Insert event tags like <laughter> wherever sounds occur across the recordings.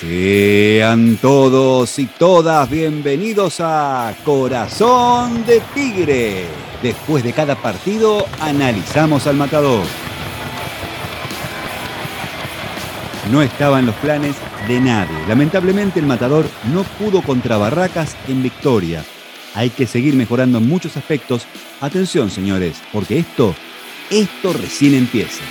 Sean todos y todas bienvenidos a Corazón de Tigre. Después de cada partido analizamos al matador. No estaba en los planes de nadie. Lamentablemente el matador no pudo contra Barracas en victoria. Hay que seguir mejorando en muchos aspectos. Atención señores, porque esto, esto recién empieza.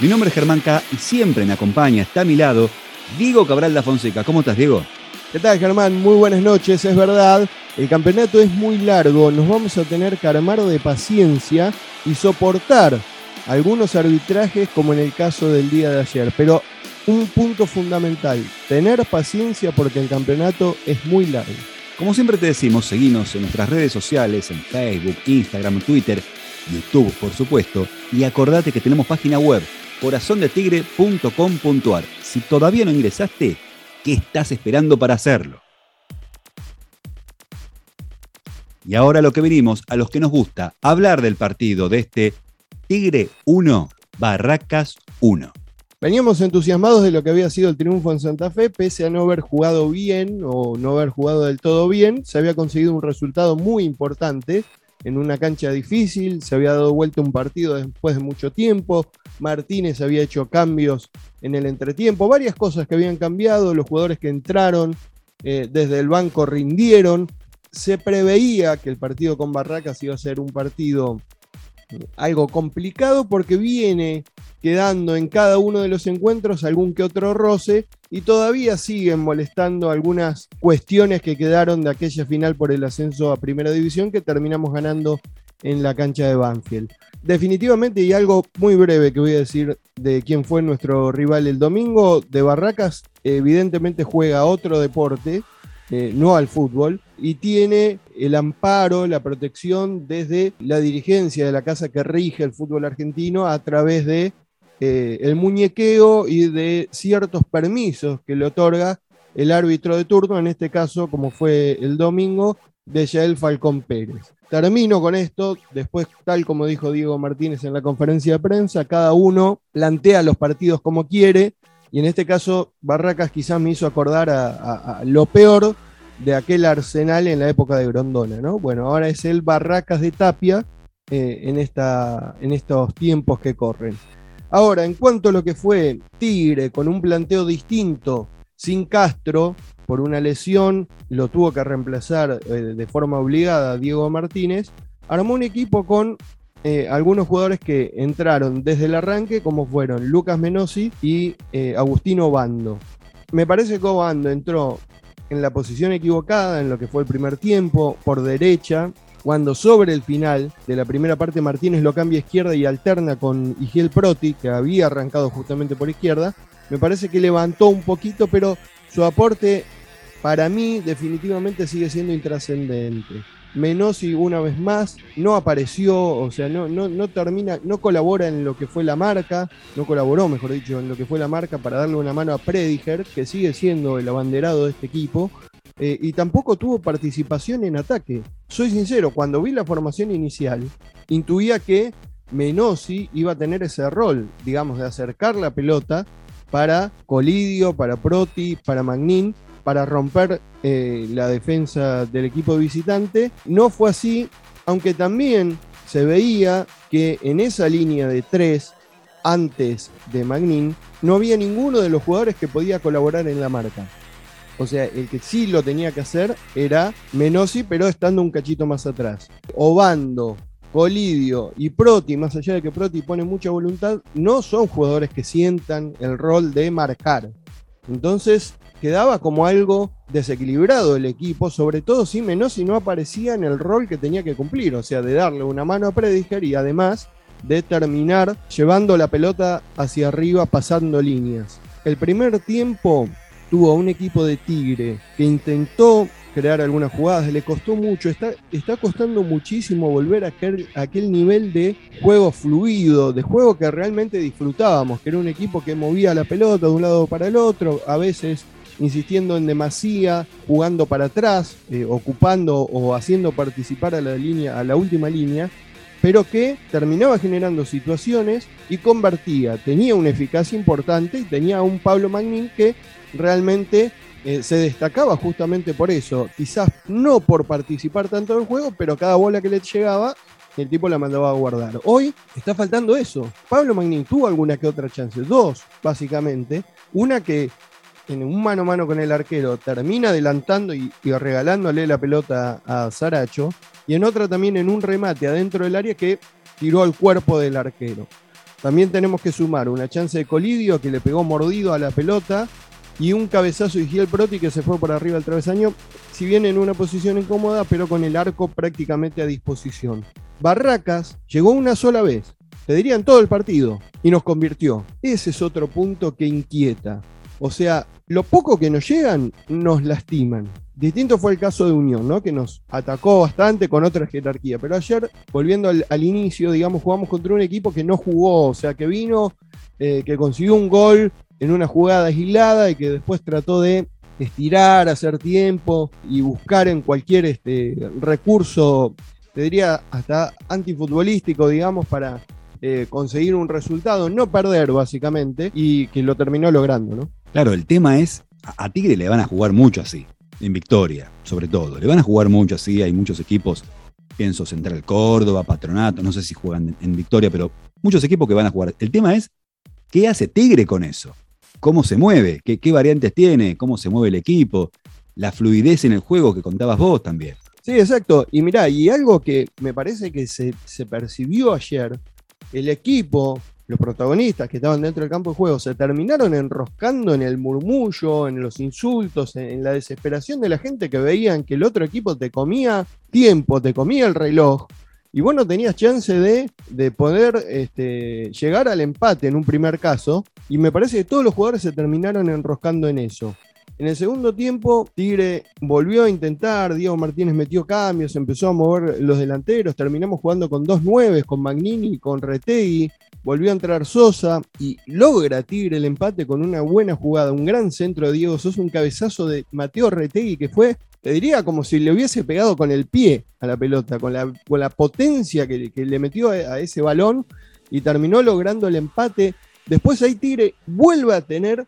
Mi nombre es Germán K y siempre me acompaña, está a mi lado, Diego Cabral da Fonseca. ¿Cómo estás, Diego? ¿Qué tal, Germán? Muy buenas noches, es verdad. El campeonato es muy largo, nos vamos a tener que armar de paciencia y soportar algunos arbitrajes como en el caso del día de ayer. Pero un punto fundamental, tener paciencia porque el campeonato es muy largo. Como siempre te decimos, seguimos en nuestras redes sociales, en Facebook, Instagram, Twitter, YouTube, por supuesto, y acordate que tenemos página web corazondetigre.com.ar. Si todavía no ingresaste, ¿qué estás esperando para hacerlo? Y ahora lo que venimos, a los que nos gusta, hablar del partido de este Tigre 1, Barracas 1. Veníamos entusiasmados de lo que había sido el triunfo en Santa Fe, pese a no haber jugado bien o no haber jugado del todo bien, se había conseguido un resultado muy importante en una cancha difícil, se había dado vuelta un partido después de mucho tiempo, Martínez había hecho cambios en el entretiempo, varias cosas que habían cambiado, los jugadores que entraron eh, desde el banco rindieron, se preveía que el partido con Barracas iba a ser un partido algo complicado porque viene quedando en cada uno de los encuentros algún que otro roce y todavía siguen molestando algunas cuestiones que quedaron de aquella final por el ascenso a Primera División que terminamos ganando en la cancha de Banfield. Definitivamente, y algo muy breve que voy a decir de quién fue nuestro rival el domingo, de Barracas, evidentemente juega otro deporte, eh, no al fútbol, y tiene el amparo, la protección desde la dirigencia de la casa que rige el fútbol argentino a través de eh, el muñequeo y de ciertos permisos que le otorga el árbitro de turno, en este caso, como fue el domingo, de Yael Falcón Pérez. Termino con esto, después, tal como dijo Diego Martínez en la conferencia de prensa, cada uno plantea los partidos como quiere, y en este caso Barracas quizás me hizo acordar a, lo peor de aquel Arsenal en la época de Grondona, ¿no? Bueno, ahora es el Barracas de Tapia eh, en, esta, en estos tiempos que corren. Ahora, en cuanto a lo que fue Tigre con un planteo distinto, sin Castro, por una lesión, lo tuvo que reemplazar eh, de forma obligada Diego Martínez, armó un equipo con eh, algunos jugadores que entraron desde el arranque, como fueron Lucas Menosi y eh, Agustino Bando. Me parece que Bando entró en la posición equivocada en lo que fue el primer tiempo, por derecha, cuando sobre el final de la primera parte Martínez lo cambia a izquierda y alterna con Igiel Proti, que había arrancado justamente por izquierda, me parece que levantó un poquito, pero su aporte para mí definitivamente sigue siendo intrascendente. Menosi una vez más no apareció, o sea, no, no, no, termina, no colabora en lo que fue la marca, no colaboró, mejor dicho, en lo que fue la marca para darle una mano a Prediger, que sigue siendo el abanderado de este equipo, eh, y tampoco tuvo participación en ataque. Soy sincero, cuando vi la formación inicial, intuía que Menosi iba a tener ese rol, digamos, de acercar la pelota para Colidio, para Proti, para Magnin, para romper eh, la defensa del equipo visitante. No fue así, aunque también se veía que en esa línea de tres, antes de Magnin, no había ninguno de los jugadores que podía colaborar en la marca. O sea, el que sí lo tenía que hacer era Menosi, pero estando un cachito más atrás. Obando, Colidio y Proti, más allá de que Proti pone mucha voluntad, no son jugadores que sientan el rol de marcar. Entonces, quedaba como algo desequilibrado el equipo, sobre todo si Menosi no aparecía en el rol que tenía que cumplir, o sea, de darle una mano a Prediger y además de terminar llevando la pelota hacia arriba pasando líneas. El primer tiempo tuvo a un equipo de Tigre que intentó crear algunas jugadas, le costó mucho, está, está costando muchísimo volver a aquel, a aquel nivel de juego fluido, de juego que realmente disfrutábamos, que era un equipo que movía la pelota de un lado para el otro, a veces insistiendo en demasía, jugando para atrás, eh, ocupando o haciendo participar a la línea, a la última línea. pero que terminaba generando situaciones y convertía. Tenía una eficacia importante y tenía un Pablo Magnin que realmente eh, se destacaba justamente por eso. Quizás no por participar tanto en el juego, pero cada bola que le llegaba, el tipo la mandaba a guardar. Hoy está faltando eso. Pablo Magnin tuvo alguna que otra chance, dos básicamente. Una que en un mano a mano con el arquero termina adelantando y, y regalándole la pelota a Saracho y en otra también en un remate adentro del área que tiró al cuerpo del arquero. También tenemos que sumar una chance de Colidio que le pegó mordido a la pelota y un cabezazo de Gil Proti que se fue por arriba del travesaño, si bien en una posición incómoda, pero con el arco prácticamente a disposición. Barracas llegó una sola vez, te dirían todo el partido, y nos convirtió. Ese es otro punto que inquieta. O sea, lo poco que nos llegan nos lastiman. Distinto fue el caso de Unión, ¿no? Que nos atacó bastante con otra jerarquía. Pero ayer, volviendo al, inicio, digamos, jugamos contra un equipo que no jugó, o sea, que vino, eh, que consiguió un gol en una jugada aislada y que después trató de estirar, hacer tiempo y buscar en cualquier este, recurso, te diría hasta antifutbolístico, digamos, para eh, conseguir un resultado, no perder básicamente, y que lo terminó logrando, ¿no? Claro, el tema es, a Tigre le van a jugar mucho así en Victoria, sobre todo. Le van a jugar mucho así, hay muchos equipos, pienso Central Córdoba, Patronato, no sé si juegan en Victoria, pero muchos equipos que van a jugar. El tema es, ¿qué hace Tigre con eso? ¿Cómo se mueve? ¿Qué, variantes tiene? ¿Cómo se mueve el equipo? La fluidez en el juego que contabas vos también. Sí, exacto. Y mirá, y algo que me parece que se, se percibió ayer, el equipo los protagonistas que estaban dentro del campo de juego se terminaron enroscando en el murmullo, en los insultos, en, la desesperación de la gente que veían que el otro equipo te comía tiempo, te comía el reloj, y vos no tenías chance de, poder este, llegar al empate en un primer caso, y me parece que todos los jugadores se terminaron enroscando en eso. En el segundo tiempo, Tigre volvió a intentar, Diego Martínez metió cambios, empezó a mover los delanteros, terminamos jugando con dos nueves, con Magnini, con Retegui, volvió a entrar Sosa y logra Tigre el empate con una buena jugada, un gran centro de Diego Sosa, un cabezazo de Mateo Retegui que fue, te diría, como si le hubiese pegado con el pie a la pelota, con la, con la potencia que, le metió a, ese balón y terminó logrando el empate. Después ahí Tigre vuelve a tener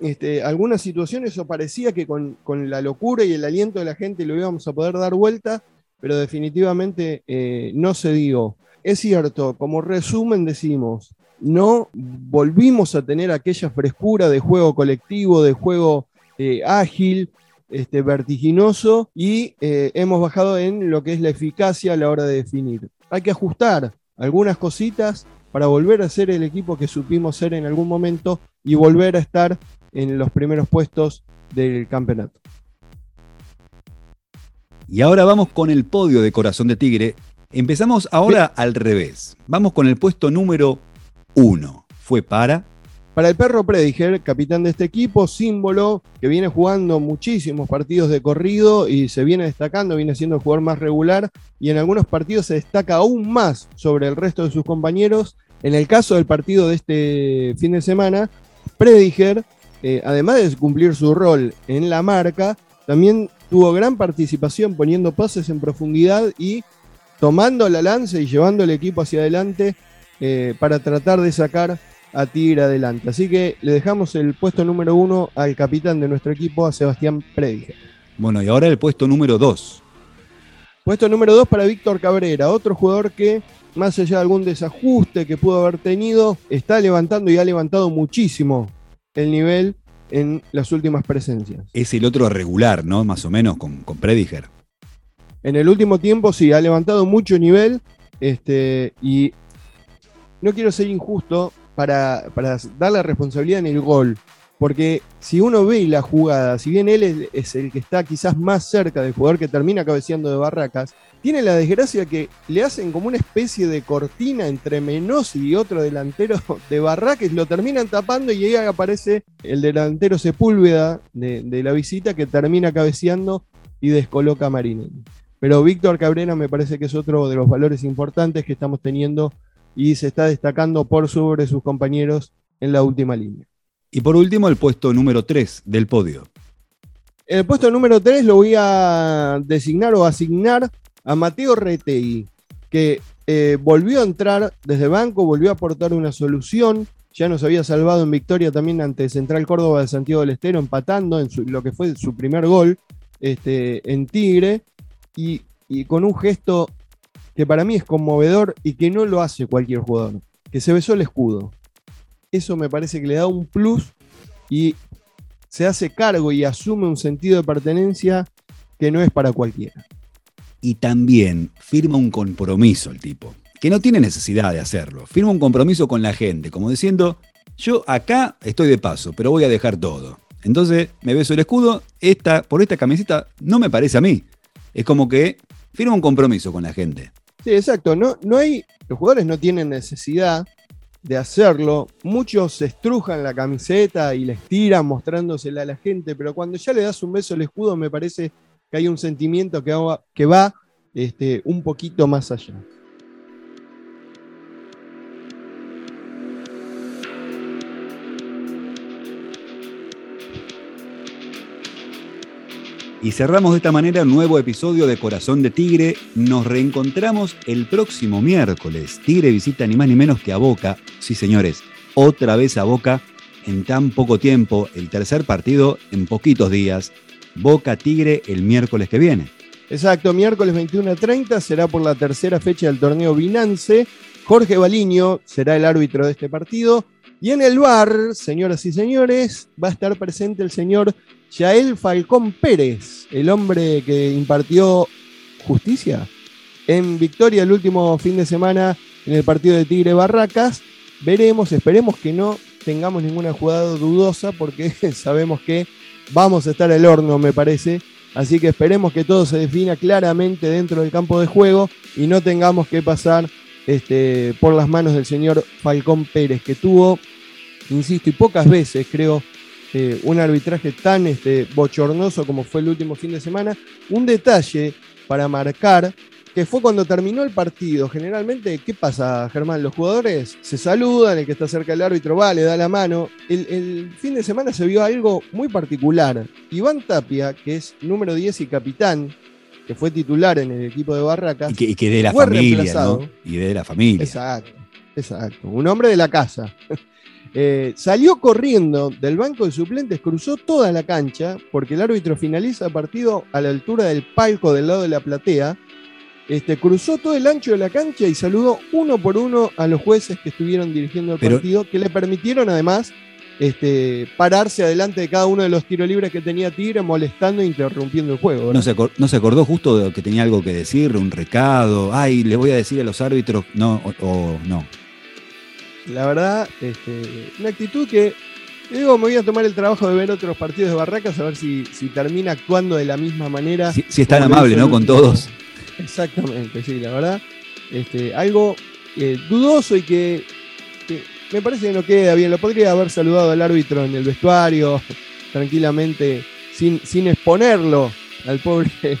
este, algunas situaciones o parecía que con, la locura y el aliento de la gente lo íbamos a poder dar vuelta, pero definitivamente eh, no se dio. Es cierto, como resumen decimos, no volvimos a tener aquella frescura de juego colectivo, de juego eh, ágil, este, vertiginoso y eh, hemos bajado en lo que es la eficacia a la hora de definir. Hay que ajustar algunas cositas para volver a ser el equipo que supimos ser en algún momento y volver a estar en los primeros puestos del campeonato. Y ahora vamos con el podio de Corazón de Tigre. Empezamos ahora al revés. Vamos con el puesto número uno. Fue para... Para el perro Prediger, capitán de este equipo, símbolo que viene jugando muchísimos partidos de corrido y se viene destacando, viene siendo el jugador más regular y en algunos partidos se destaca aún más sobre el resto de sus compañeros. En el caso del partido de este fin de semana, Prediger eh, además de cumplir su rol en la marca, también tuvo gran participación poniendo pases en profundidad y tomando la lanza y llevando el equipo hacia adelante eh, para tratar de sacar a Tigre adelante. Así que le dejamos el puesto número uno al capitán de nuestro equipo, a Sebastián Prediger. Bueno, y ahora el puesto número dos. Puesto número dos para Víctor Cabrera, otro jugador que, más allá de algún desajuste que pudo haber tenido, está levantando y ha levantado muchísimo el nivel en las últimas presencias. Es el otro regular, ¿no? Más o menos con, con Prediger. En el último tiempo sí, ha levantado mucho nivel este, y no quiero ser injusto para, dar la responsabilidad en el gol, porque si uno ve la jugada, si bien él es, el que está quizás más cerca del jugador que termina cabeceando de Barracas, tiene la desgracia que le hacen como una especie de cortina entre Menossi y otro delantero de Barracas, lo terminan tapando y ahí aparece el delantero Sepúlveda de, de la visita que termina cabeceando y descoloca a Marinelli. Pero Víctor Cabrera me parece que es otro de los valores importantes que estamos teniendo y se está destacando por sobre sus compañeros en la última línea. Y por último, el puesto número 3 del podio. El puesto número 3 lo voy a designar o asignar a Mateo Retegui, que eh, volvió a entrar desde banco, volvió a aportar una solución. Ya nos había salvado en victoria también ante Central Córdoba de Santiago del Estero, empatando en lo que fue su primer gol este, en Tigre. Y, con un gesto que para mí es conmovedor y que no lo hace cualquier jugador, que se besó el escudo. Eso me parece que le da un plus y se hace cargo y asume un sentido de pertenencia que no es para cualquiera. Y también firma un compromiso el tipo, que no tiene necesidad de hacerlo. Firma un compromiso con la gente, como diciendo, yo acá estoy de paso, pero voy a dejar todo. Entonces me beso el escudo, esta, por esta camiseta no me parece a mí. Es como que firma un compromiso con la gente. Sí, exacto. No, no hay, los jugadores no tienen necesidad de hacerlo. Muchos se estrujan la camiseta y la estiran mostrándosela a la gente, pero cuando ya le das un beso al escudo me parece que hay un sentimiento que va, que va este, un poquito más allá. Y cerramos de esta manera un nuevo episodio de Corazón de Tigre. Nos reencontramos el próximo miércoles. Tigre visita ni más ni menos que a Boca. Sí, señores, otra vez a Boca en tan poco tiempo. El tercer partido en poquitos días. Boca Tigre el miércoles que viene. Exacto, miércoles 21.30 será por la tercera fecha del torneo Binance. Jorge Baliño será el árbitro de este partido. Y en el bar, señoras y señores, va a estar presente el señor Yael Falcón Pérez, el hombre que impartió justicia en victoria el último fin de semana en el partido de Tigre Barracas. Veremos, esperemos que no tengamos ninguna jugada dudosa porque <laughs> sabemos que vamos a estar al horno, me parece. Así que esperemos que todo se defina claramente dentro del campo de juego y no tengamos que pasar este, por las manos del señor Falcón Pérez, que tuvo, insisto, y pocas veces creo, eh, un arbitraje tan este, bochornoso como fue el último fin de semana. Un detalle para marcar que fue cuando terminó el partido. Generalmente, ¿qué pasa, Germán? Los jugadores se saludan, el que está cerca del árbitro va, le da la mano. El, fin de semana se vio algo muy particular. Iván Tapia, que es número 10 y capitán, que fue titular en el equipo de Barracas. Y que, de la familia, ¿no? Y de la familia. Exacto, exacto. Un hombre de la casa. Eh, salió corriendo del banco de suplentes, cruzó toda la cancha, porque el árbitro finaliza el partido a la altura del palco del lado de la platea. Este, cruzó todo el ancho de la cancha y saludó uno por uno a los jueces que estuvieron dirigiendo el partido, que le permitieron además este, pararse adelante de cada uno de los tiros libres que tenía Tigre, molestando e interrumpiendo el juego. ¿No se, acordó, justo de que tenía algo que decir, un recado? Ay, le voy a decir a los árbitros, no, o no. La verdad, este, una actitud que, digo, me voy a tomar el trabajo de ver otros partidos de Barracas a ver si, si termina actuando de la misma manera. Si, es tan amable, ¿no? Con todos. Exactamente, sí, la verdad. Este, algo eh, dudoso y que, me parece que no queda bien. Lo podría haber saludado al árbitro en el vestuario, tranquilamente, sin, sin exponerlo al pobre <laughs>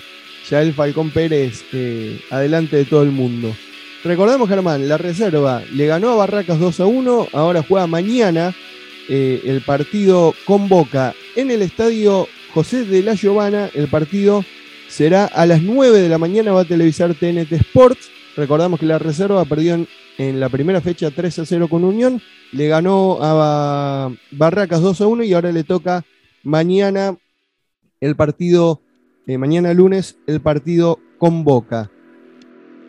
Yael Falcón Pérez eh, adelante de todo el mundo. Recordemos, Germán, la reserva le ganó a Barracas 2 a 1, ahora juega mañana eh, el partido con Boca en el estadio José de la Giovana. El partido será a las 9 de la mañana, va a televisar TNT Sports. Recordamos que la reserva perdió en, la primera fecha 3 a 0 con Unión, le ganó a Barracas 2 a 1 y ahora le toca mañana el partido, eh, mañana lunes, el partido con Boca.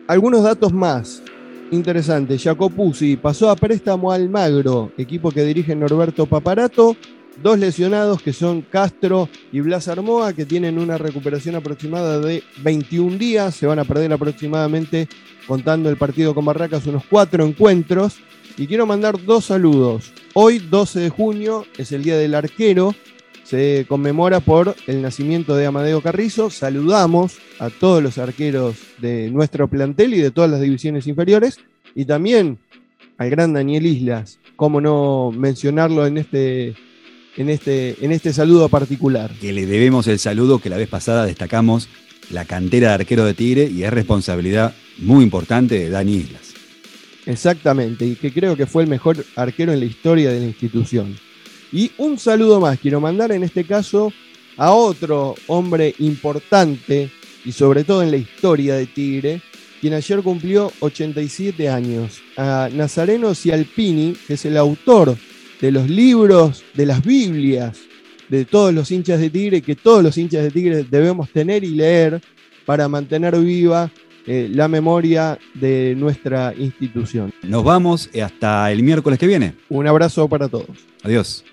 Algunos datos más interesantes. Jacopuzzi pasó a préstamo al Magro, equipo que dirige Norberto Paparato. Dos lesionados que son Castro y Blas Armoa, que tienen una recuperación aproximada de 21 días. Se van a perder aproximadamente, contando el partido con Barracas, unos cuatro encuentros. Y quiero mandar dos saludos. Hoy, 12 de junio, es el Día del Arquero se conmemora por el nacimiento de Amadeo Carrizo. Saludamos a todos los arqueros de nuestro plantel y de todas las divisiones inferiores. Y también al gran Daniel Islas. ¿Cómo no mencionarlo en este, en este, en este saludo particular? Que le debemos el saludo que la vez pasada destacamos la cantera de arquero de Tigre y es responsabilidad muy importante de Dani Islas. Exactamente, y que creo que fue el mejor arquero en la historia de la institución. Y un saludo más quiero mandar en este caso a otro hombre importante y sobre todo en la historia de Tigre, quien ayer cumplió 87 años. A Nazareno Cialpini, que es el autor de los libros, de las Biblias, de todos los hinchas de Tigre, que todos los hinchas de Tigre debemos tener y leer para mantener viva eh, la memoria de nuestra institución. Nos vamos hasta el miércoles que viene. Un abrazo para todos. Adiós.